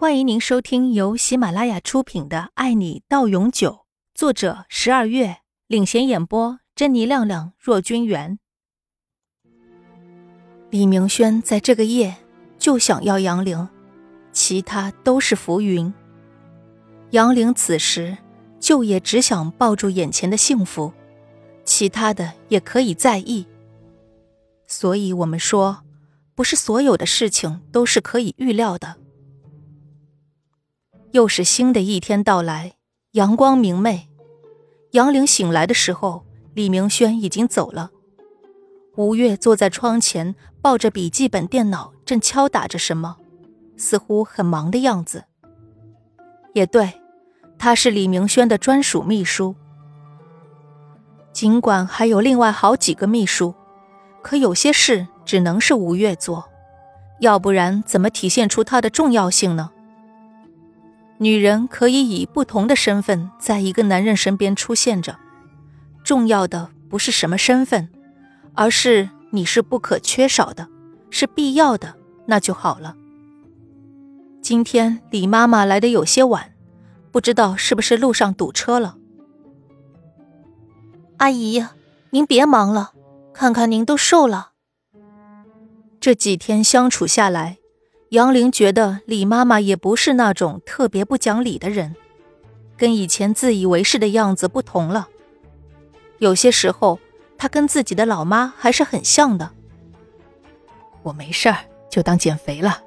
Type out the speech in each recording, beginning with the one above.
欢迎您收听由喜马拉雅出品的《爱你到永久》，作者十二月领衔演播，珍妮、亮亮、若君元。李明轩在这个夜就想要杨玲，其他都是浮云。杨玲此时就也只想抱住眼前的幸福，其他的也可以在意。所以我们说，不是所有的事情都是可以预料的。又是新的一天到来，阳光明媚。杨玲醒来的时候，李明轩已经走了。吴越坐在窗前，抱着笔记本电脑，正敲打着什么，似乎很忙的样子。也对，他是李明轩的专属秘书。尽管还有另外好几个秘书，可有些事只能是吴越做，要不然怎么体现出他的重要性呢？女人可以以不同的身份在一个男人身边出现着，重要的不是什么身份，而是你是不可缺少的，是必要的，那就好了。今天李妈妈来的有些晚，不知道是不是路上堵车了。阿姨，您别忙了，看看您都瘦了。这几天相处下来。杨玲觉得李妈妈也不是那种特别不讲理的人，跟以前自以为是的样子不同了。有些时候，她跟自己的老妈还是很像的。我没事儿，就当减肥了。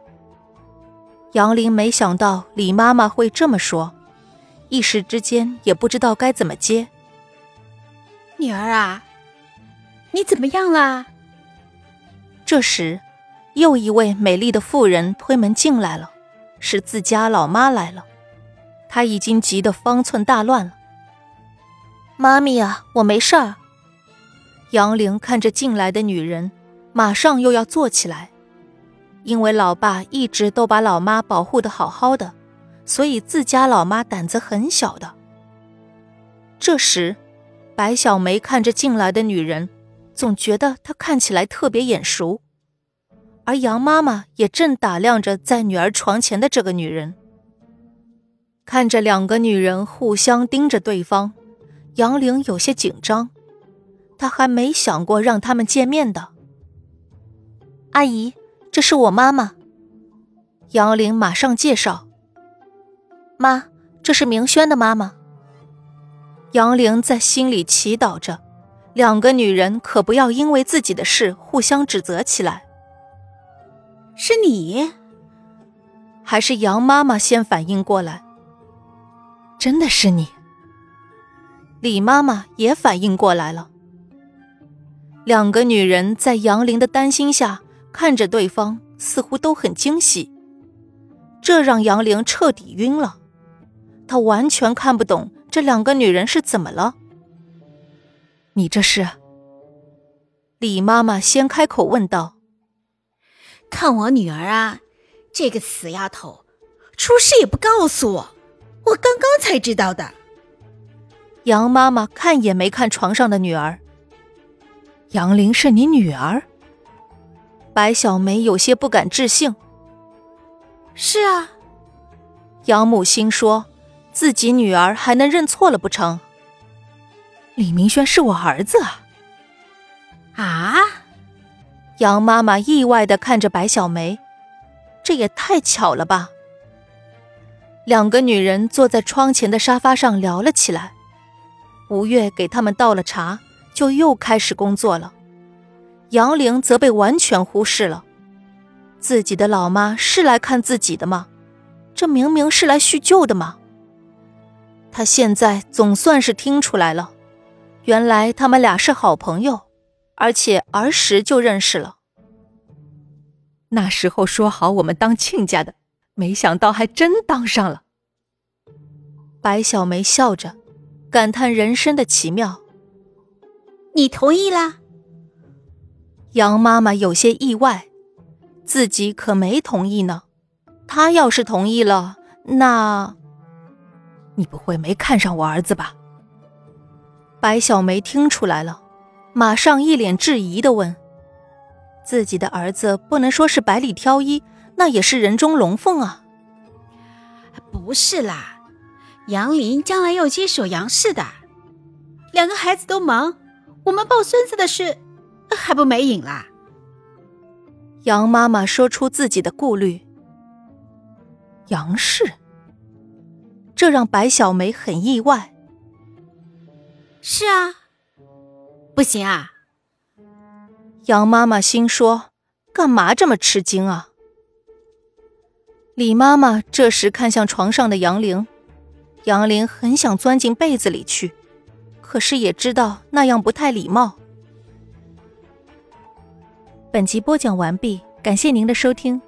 杨玲没想到李妈妈会这么说，一时之间也不知道该怎么接。女儿啊，你怎么样啦？这时。又一位美丽的妇人推门进来了，是自家老妈来了。她已经急得方寸大乱了。妈咪啊，我没事儿。杨玲看着进来的女人，马上又要坐起来，因为老爸一直都把老妈保护的好好的，所以自家老妈胆子很小的。这时，白小梅看着进来的女人，总觉得她看起来特别眼熟。而杨妈妈也正打量着在女儿床前的这个女人，看着两个女人互相盯着对方，杨玲有些紧张。她还没想过让他们见面的。阿姨，这是我妈妈。杨玲马上介绍：“妈，这是明轩的妈妈。”杨玲在心里祈祷着，两个女人可不要因为自己的事互相指责起来。是你，还是杨妈妈先反应过来？真的是你。李妈妈也反应过来了。两个女人在杨玲的担心下看着对方，似乎都很惊喜。这让杨玲彻底晕了，她完全看不懂这两个女人是怎么了。你这是？李妈妈先开口问道。看我女儿啊，这个死丫头，出事也不告诉我，我刚刚才知道的。杨妈妈看也没看床上的女儿。杨玲是你女儿？白小梅有些不敢置信。是啊，杨母心说，自己女儿还能认错了不成？李明轩是我儿子啊！啊！杨妈妈意外的看着白小梅，这也太巧了吧。两个女人坐在窗前的沙发上聊了起来。吴越给他们倒了茶，就又开始工作了。杨玲则被完全忽视了。自己的老妈是来看自己的吗？这明明是来叙旧的嘛。他现在总算是听出来了，原来他们俩是好朋友。而且儿时就认识了。那时候说好我们当亲家的，没想到还真当上了。白小梅笑着，感叹人生的奇妙。你同意啦？杨妈妈有些意外，自己可没同意呢。她要是同意了，那……你不会没看上我儿子吧？白小梅听出来了。马上一脸质疑的问：“自己的儿子不能说是百里挑一，那也是人中龙凤啊！”不是啦，杨林将来要接手杨氏的，两个孩子都忙，我们抱孙子的事还不没影啦。杨妈妈说出自己的顾虑。杨氏，这让白小梅很意外。是啊，不行啊。杨妈妈心说：“干嘛这么吃惊啊？”李妈妈这时看向床上的杨玲，杨玲很想钻进被子里去，可是也知道那样不太礼貌。本集播讲完毕，感谢您的收听。